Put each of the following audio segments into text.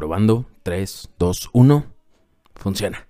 Probando. 3, 2, 1. Funciona.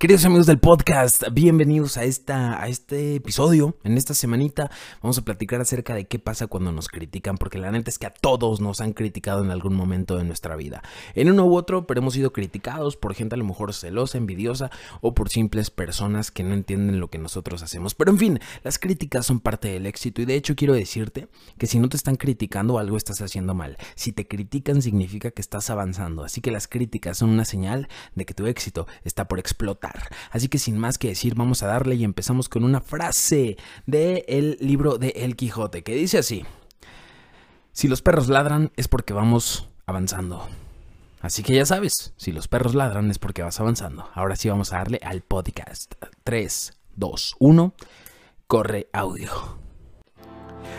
Queridos amigos del podcast, bienvenidos a, esta, a este episodio. En esta semanita vamos a platicar acerca de qué pasa cuando nos critican, porque la neta es que a todos nos han criticado en algún momento de nuestra vida. En uno u otro, pero hemos sido criticados por gente a lo mejor celosa, envidiosa o por simples personas que no entienden lo que nosotros hacemos. Pero en fin, las críticas son parte del éxito y de hecho quiero decirte que si no te están criticando algo estás haciendo mal. Si te critican significa que estás avanzando, así que las críticas son una señal de que tu éxito está por explotar. Así que sin más que decir, vamos a darle y empezamos con una frase del libro de El Quijote que dice así: Si los perros ladran es porque vamos avanzando. Así que ya sabes, si los perros ladran es porque vas avanzando. Ahora sí vamos a darle al podcast. 3, 2, 1, corre audio.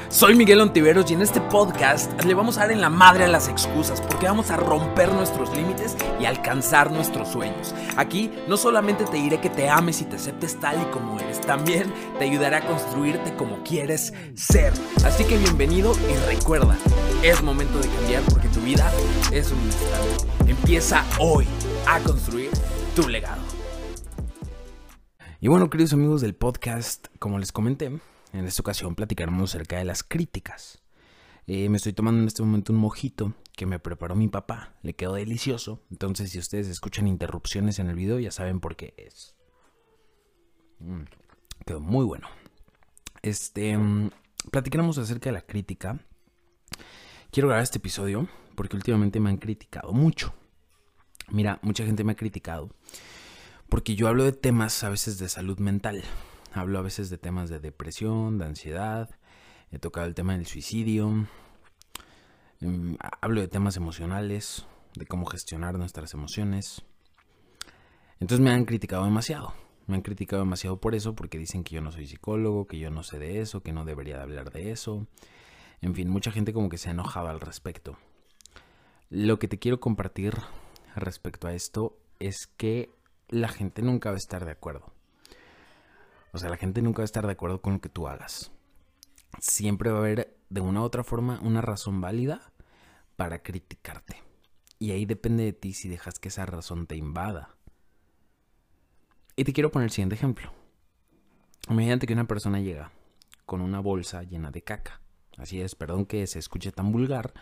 Soy Miguel Ontiveros y en este podcast le vamos a dar en la madre a las excusas porque vamos a romper nuestros límites y alcanzar nuestros sueños. Aquí no solamente te diré que te ames y te aceptes tal y como eres, también te ayudaré a construirte como quieres ser. Así que bienvenido y recuerda, es momento de cambiar porque tu vida es un instante. Empieza hoy a construir tu legado. Y bueno, queridos amigos del podcast, como les comenté, en esta ocasión platicaremos acerca de las críticas. Eh, me estoy tomando en este momento un mojito que me preparó mi papá. Le quedó delicioso. Entonces, si ustedes escuchan interrupciones en el video, ya saben por qué es. Mm, quedó muy bueno. Este, mm, platicaremos acerca de la crítica. Quiero grabar este episodio porque últimamente me han criticado mucho. Mira, mucha gente me ha criticado porque yo hablo de temas a veces de salud mental. Hablo a veces de temas de depresión, de ansiedad. He tocado el tema del suicidio. Em, hablo de temas emocionales, de cómo gestionar nuestras emociones. Entonces me han criticado demasiado. Me han criticado demasiado por eso, porque dicen que yo no soy psicólogo, que yo no sé de eso, que no debería de hablar de eso. En fin, mucha gente como que se ha enojado al respecto. Lo que te quiero compartir respecto a esto es que la gente nunca va a estar de acuerdo. O sea, la gente nunca va a estar de acuerdo con lo que tú hagas. Siempre va a haber, de una u otra forma, una razón válida para criticarte. Y ahí depende de ti si dejas que esa razón te invada. Y te quiero poner el siguiente ejemplo. Imagínate que una persona llega con una bolsa llena de caca. Así es, perdón que se escuche tan vulgar,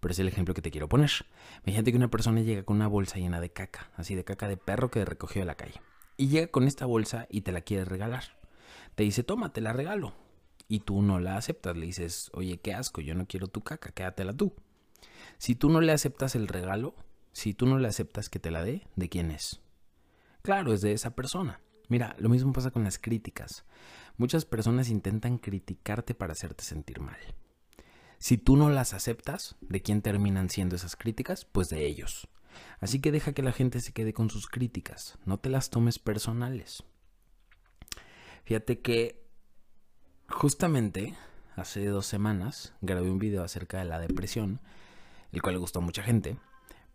pero es el ejemplo que te quiero poner. Imagínate que una persona llega con una bolsa llena de caca, así de caca de perro que recogió de la calle y llega con esta bolsa y te la quiere regalar. Te dice, toma, te la regalo. Y tú no la aceptas. Le dices, oye, qué asco, yo no quiero tu caca, quédatela tú. Si tú no le aceptas el regalo, si tú no le aceptas que te la dé, ¿de quién es? Claro, es de esa persona. Mira, lo mismo pasa con las críticas. Muchas personas intentan criticarte para hacerte sentir mal. Si tú no las aceptas, ¿de quién terminan siendo esas críticas? Pues de ellos. Así que deja que la gente se quede con sus críticas, no te las tomes personales. Fíjate que justamente hace dos semanas grabé un video acerca de la depresión, el cual le gustó a mucha gente,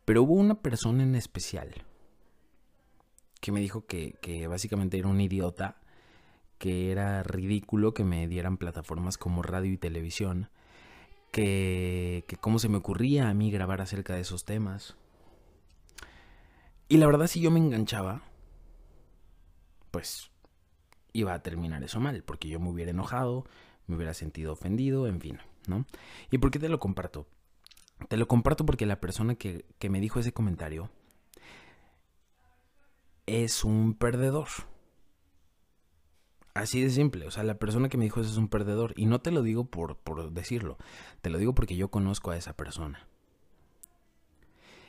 pero hubo una persona en especial que me dijo que, básicamente era un idiota, que era ridículo que me dieran plataformas como radio y televisión, que, que cómo se me ocurría a mí grabar acerca de esos temas, y la verdad, si yo me enganchaba, pues iba a terminar eso mal, porque yo me hubiera enojado, me hubiera sentido ofendido, en fin, ¿no? ¿Y por qué te lo comparto? Te lo comparto porque la persona que, que me dijo ese comentario es un perdedor. Así de simple, o sea, la persona que me dijo eso es un perdedor. Y no te lo digo por, por decirlo, te lo digo porque yo conozco a esa persona.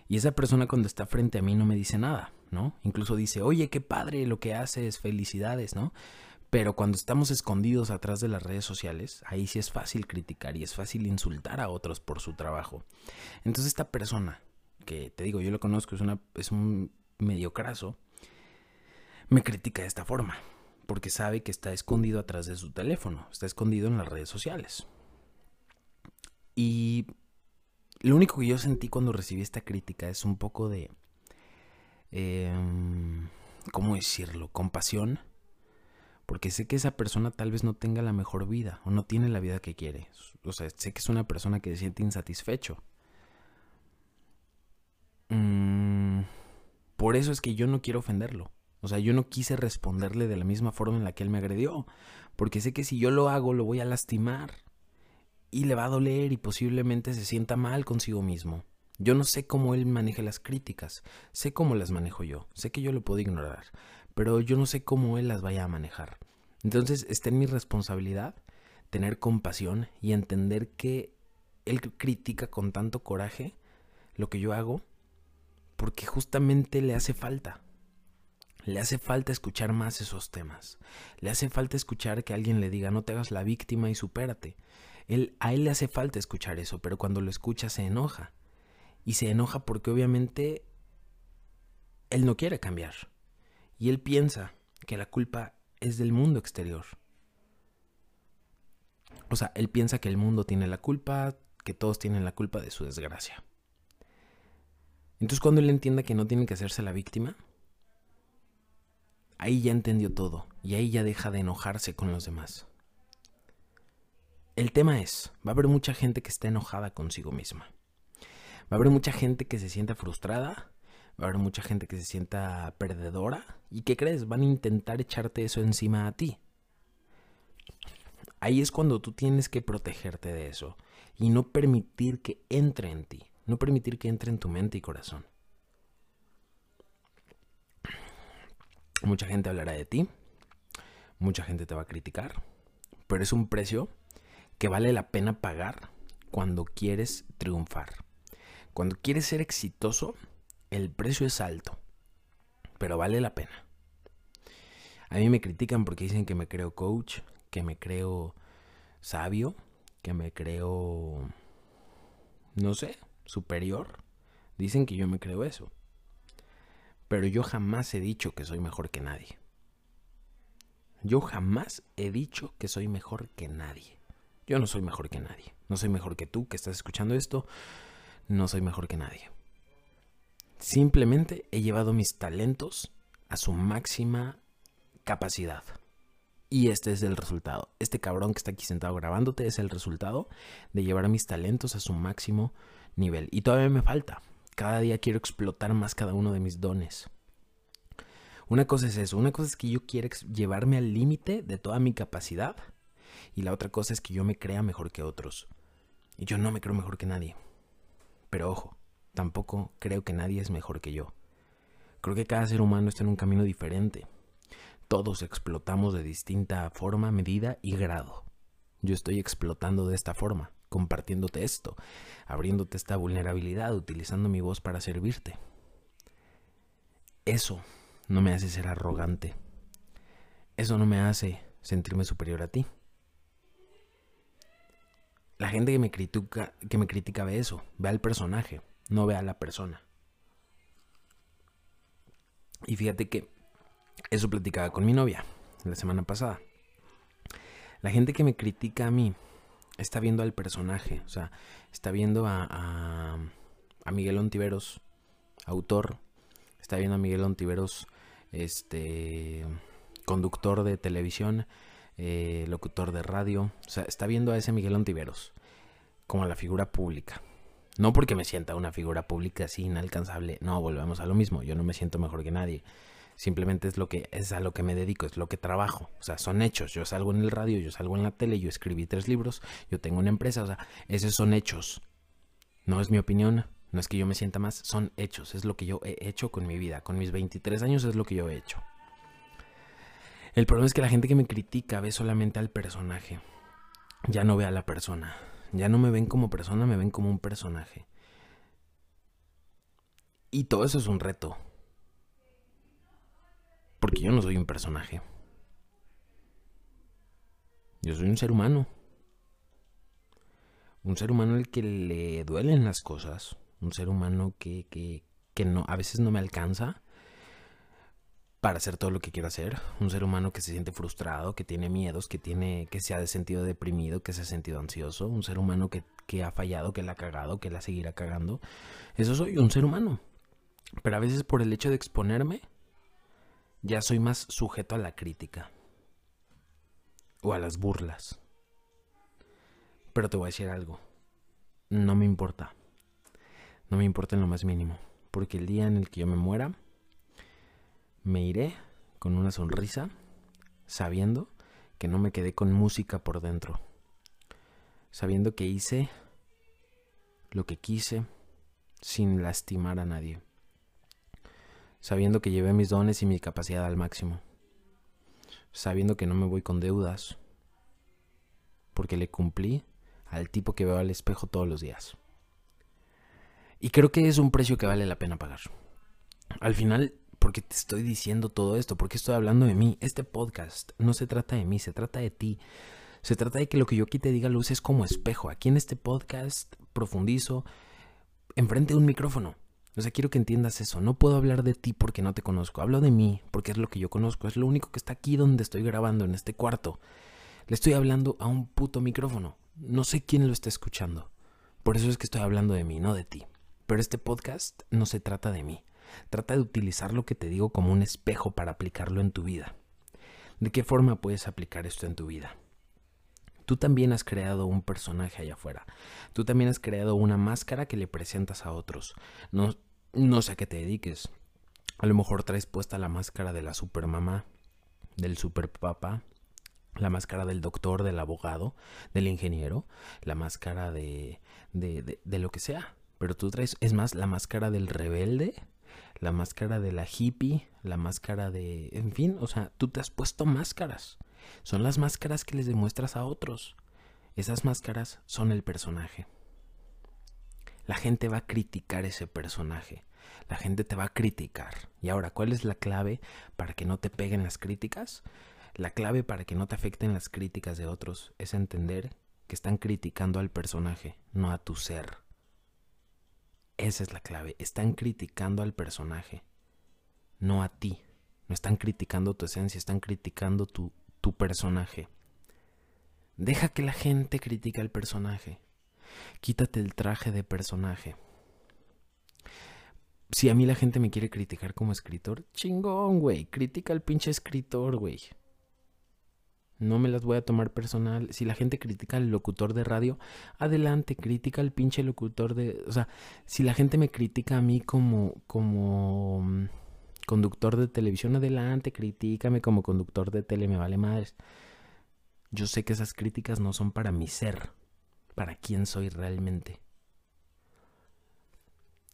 Y esa persona cuando está frente a mí no me dice nada, ¿no? Incluso dice, oye, qué padre lo que haces, felicidades, ¿no? Pero cuando estamos escondidos atrás de las redes sociales, ahí sí es fácil criticar y es fácil insultar a otros por su trabajo. Entonces esta persona, que te digo, yo lo conozco, es, una, es un medio craso, me critica de esta forma, porque sabe que está escondido atrás de su teléfono, está escondido en las redes sociales. Y lo único que yo sentí cuando recibí esta crítica es un poco de... Em, ¿Cómo decirlo? Compasión. Porque sé que esa persona tal vez no tenga la mejor vida o no tiene la vida que quiere. O sea, sé que es una persona que se siente insatisfecho. Mm, Por eso es que yo no quiero ofenderlo. O sea, yo no quise responderle de la misma forma en la que él me agredió, porque sé que si yo lo hago lo voy a lastimar y le va a doler y posiblemente se sienta mal consigo mismo. Yo no sé cómo él maneja las críticas, sé cómo las manejo yo, sé que yo lo puedo ignorar, pero yo no sé cómo él las vaya a manejar. Entonces está en mi responsabilidad tener compasión y entender que él critica con tanto coraje lo que yo hago porque justamente le hace falta. Le hace falta escuchar más esos temas. Le hace falta escuchar que alguien le diga no te hagas la víctima y supérate. Él, a él le hace falta escuchar eso, pero cuando lo escucha se enoja. Y se enoja porque obviamente él no quiere cambiar. Y él piensa que la culpa es del mundo exterior. O sea, él piensa que el mundo tiene la culpa, que todos tienen la culpa de su desgracia. Entonces cuando él entienda que no tiene que hacerse la víctima, ahí ya entendió todo y ahí ya deja de enojarse con los demás. El tema es, va a haber mucha gente que está enojada consigo misma. Va a haber mucha gente que se sienta frustrada, va a haber mucha gente que se sienta perdedora y ¿qué crees? Van a intentar echarte eso encima a ti. Ahí es cuando tú tienes que protegerte de eso y no permitir que entre en ti, no permitir que entre en tu mente y corazón. Mucha gente hablará de ti, mucha gente te va a criticar, pero es un precio que vale la pena pagar cuando quieres triunfar. Cuando quieres ser exitoso, el precio es alto, pero vale la pena. A mí me critican porque dicen que me creo coach, que me creo sabio, que me creo, no sé, superior. Dicen que yo me creo eso. Pero yo jamás he dicho que soy mejor que nadie. Yo jamás he dicho que soy mejor que nadie. Yo no soy mejor que nadie. No soy mejor que tú que estás escuchando esto. No soy mejor que nadie. Simplemente he llevado mis talentos a su máxima capacidad. Y este es el resultado. Este cabrón que está aquí sentado grabándote es el resultado de llevar mis talentos a su máximo nivel. Y todavía me falta. Cada día quiero explotar más cada uno de mis dones. Una cosa es eso, una cosa es que yo quiero llevarme al límite de toda mi capacidad y la otra cosa es que yo me crea mejor que otros. Y yo no me creo mejor que nadie. Pero ojo, tampoco creo que nadie es mejor que yo. Creo que cada ser humano está en un camino diferente. Todos explotamos de distinta forma, medida y grado. Yo estoy explotando de esta forma compartiéndote esto, abriéndote esta vulnerabilidad, utilizando mi voz para servirte. Eso no me hace ser arrogante. Eso no me hace sentirme superior a ti. La gente que me critica, que me critica ve eso, ve al personaje, no ve a la persona. Y fíjate que eso platicaba con mi novia la semana pasada. La gente que me critica a mí está viendo al personaje, o sea, está viendo a, a, Miguel Ontiveros, autor, está viendo a Miguel Ontiveros, este, conductor de televisión, eh, locutor de radio, o sea, está viendo a ese Miguel Ontiveros como a la figura pública. No porque me sienta una figura pública así inalcanzable, no, volvemos a lo mismo, yo no me siento mejor que nadie. Simplemente es lo que es a lo que me dedico, es lo que trabajo. O sea, son hechos. Yo salgo en el radio, yo salgo en la tele, yo escribí tres libros, yo tengo una empresa. O sea, esos son hechos. No es mi opinión, no es que yo me sienta más, son hechos. Es lo que yo he hecho con mi vida. Con mis 23 años es lo que yo he hecho. El problema es que la gente que me critica ve solamente al personaje. Ya no ve a la persona. Ya no me ven como persona, me ven como un personaje. Y todo eso es un reto. Porque yo no soy un personaje. Yo soy un ser humano. Un ser humano al que le duelen las cosas. Un ser humano que, que, que no, a veces no me alcanza para hacer todo lo que quiero hacer. Un ser humano que se siente frustrado, que tiene miedos, que tiene, que se ha sentido deprimido, que se ha sentido ansioso. Un ser humano que, que ha fallado, que la ha cagado, que la seguirá cagando. Eso soy, un ser humano. Pero a veces por el hecho de exponerme, ya soy más sujeto a la crítica o a las burlas. Pero te voy a decir algo, no me importa, no me importa en lo más mínimo, porque el día en el que yo me muera, me iré con una sonrisa, sabiendo que no me quedé con música por dentro, sabiendo que hice lo que quise sin lastimar a nadie, sabiendo que llevé mis dones y mi capacidad al máximo, sabiendo que no me voy con deudas, porque le cumplí al tipo que veo al espejo todos los días. Y creo que es un precio que vale la pena pagar. Al final, ¿por qué te estoy diciendo todo esto? ¿Por qué estoy hablando de mí? Este podcast no se trata de mí, se trata de ti. Se trata de que lo que yo aquí te diga luz es como espejo. Aquí en este podcast profundizo enfrente de un micrófono. O sea, quiero que entiendas eso. No puedo hablar de ti porque no te conozco. Hablo de mí porque es lo que yo conozco. Es lo único que está aquí donde estoy grabando, en este cuarto. Le estoy hablando a un puto micrófono. No sé quién lo está escuchando. Por eso es que estoy hablando de mí, no de ti. Pero este podcast no se trata de mí. Trata de utilizar lo que te digo como un espejo para aplicarlo en tu vida. ¿De qué forma puedes aplicar esto en tu vida? Tú también has creado un personaje allá afuera. Tú también has creado una máscara que le presentas a otros. No, no sé a qué te dediques. A lo mejor traes puesta la máscara de la supermamá, del superpapá, la máscara del doctor, del abogado, del ingeniero, la máscara de, de, de lo que sea. Pero tú traes, es más, la máscara del rebelde, la máscara de la hippie, la máscara de... En fin, o sea, tú te has puesto máscaras. Son las máscaras que les demuestras a otros. Esas máscaras son el personaje. La gente va a criticar ese personaje. La gente te va a criticar. Y ahora, ¿cuál es la clave para que no te peguen las críticas? La clave para que no te afecten las críticas de otros es entender que están criticando al personaje, no a tu ser. Esa es la clave. Están criticando al personaje, no a ti. No están criticando tu esencia, están criticando tu, tu personaje. Deja que la gente critique al personaje. Quítate el traje de personaje. Si a mí la gente me quiere criticar como escritor, chingón, güey. Critica al pinche escritor, güey. No me las voy a tomar personal. Si la gente critica al locutor de radio, adelante, critica al pinche locutor de... O sea, si la gente me critica a mí como, como mm, conductor de televisión, adelante, critícame como conductor de tele, me vale madres. Yo sé que esas críticas no son para mi ser, para quién soy realmente.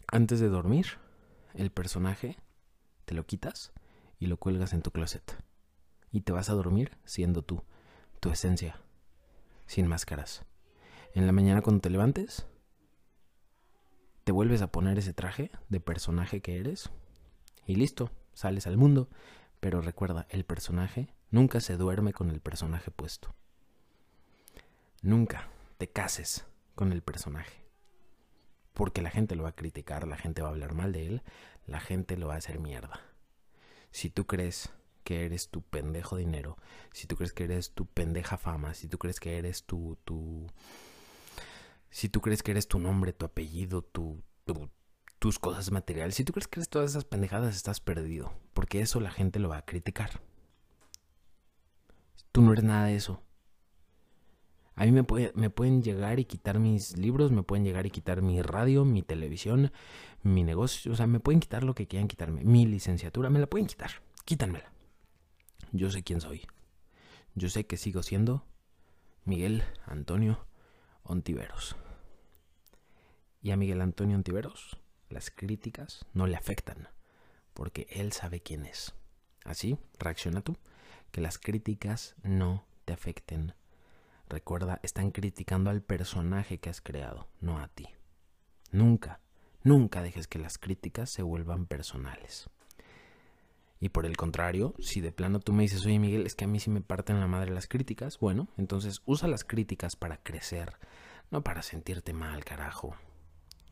Antes de dormir, el personaje te lo quitas y lo cuelgas en tu closet y te vas a dormir siendo tú, tu esencia, sin máscaras. En la mañana cuando te levantes, te vuelves a poner ese traje de personaje que eres y listo, sales al mundo. Pero recuerda, el personaje nunca se duerme con el personaje puesto. Nunca te cases con el personaje. Porque la gente lo va a criticar, la gente va a hablar mal de él, la gente lo va a hacer mierda. Si tú crees que eres tu pendejo dinero, si tú crees que eres tu pendeja fama, si tú crees que eres tu, tu si tú crees que eres tu nombre, tu apellido, tu, tus cosas materiales, si tú crees que eres todas esas pendejadas, estás perdido, porque eso la gente lo va a criticar. Tú no eres nada de eso. A mí me, me pueden llegar y quitar mis libros, me pueden llegar y quitar mi radio, mi televisión, mi negocio, o sea, me pueden quitar lo que quieran quitarme. Mi licenciatura, me la pueden quitar, quítanmela yo sé quién soy. Yo sé que sigo siendo Miguel Antonio Ontiveros. Y a Miguel Antonio Ontiveros las críticas no le afectan, porque él sabe quién es. Así, reacciona tú, que las críticas no te afecten. Recuerda, están criticando al personaje que has creado, no a ti. Nunca, nunca dejes que las críticas se vuelvan personales. Y por el contrario, si de plano tú me dices, oye Miguel, es que a mí sí me parten la madre las críticas, bueno, entonces usa las críticas para crecer, no para sentirte mal, carajo.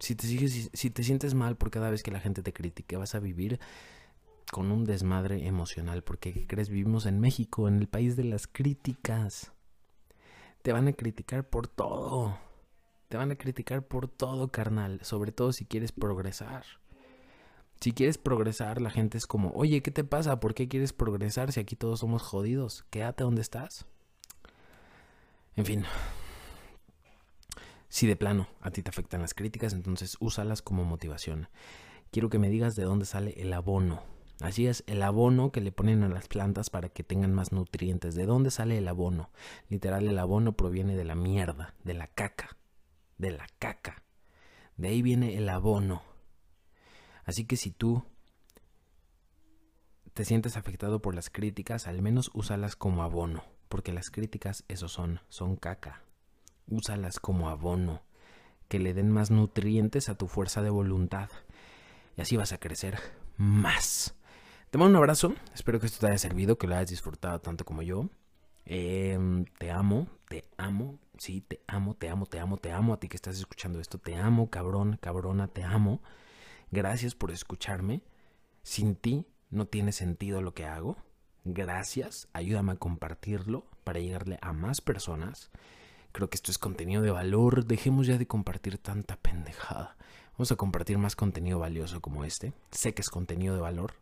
Si te, sientes mal por cada vez que la gente te critique, vas a vivir con un desmadre emocional, porque ¿qué crees? Vivimos en México, en el país de las críticas. Te van a criticar por todo. Te van a criticar por todo, carnal, sobre todo si quieres progresar. Si quieres progresar, la gente es como, oye, ¿qué te pasa? ¿Por qué quieres progresar si aquí todos somos jodidos? Quédate donde estás. En fin. Si de plano a ti te afectan las críticas, entonces úsalas como motivación. Quiero que me digas de dónde sale el abono. Así es, el abono que le ponen a las plantas para que tengan más nutrientes. ¿De dónde sale el abono? Literal, el abono proviene de la mierda, de la caca, de la caca. De ahí viene el abono. Así que si tú te sientes afectado por las críticas, al menos úsalas como abono, porque las críticas eso son, son caca. Úsalas como abono, que le den más nutrientes a tu fuerza de voluntad. Y así vas a crecer más. Te mando un abrazo, espero que esto te haya servido, que lo hayas disfrutado tanto como yo. Em, te amo, te amo, sí, te amo, te amo, te amo, te amo a ti que estás escuchando esto. Te amo, cabrón, cabrona, te amo. Gracias por escucharme. Sin ti no tiene sentido lo que hago. Gracias, ayúdame a compartirlo para llegarle a más personas. Creo que esto es contenido de valor. Dejemos ya de compartir tanta pendejada. Vamos a compartir más contenido valioso como este. Sé que es contenido de valor.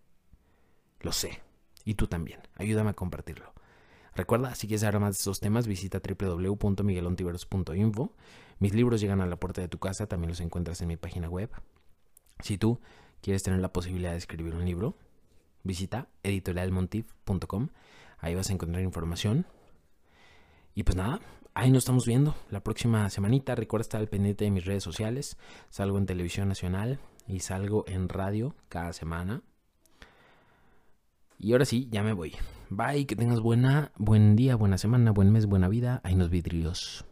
Lo sé. Y tú también. Ayúdame a compartirlo. Recuerda, si quieres saber más de estos temas, visita www.miguelontiveros.info. Mis libros llegan a la puerta de tu casa, también los encuentras en mi página web. Si tú quieres tener la posibilidad de escribir un libro, visita editorialmontif.com. Ahí vas a encontrar información. Y pues nada, ahí nos estamos viendo la próxima semanita. Recuerda estar al pendiente de mis redes sociales. Salgo en televisión nacional y salgo en radio cada semana. Y ahora sí, ya me voy. Bye, que tengas buena, buen día, buena semana, buen mes, buena vida. Ahí nos vidrios.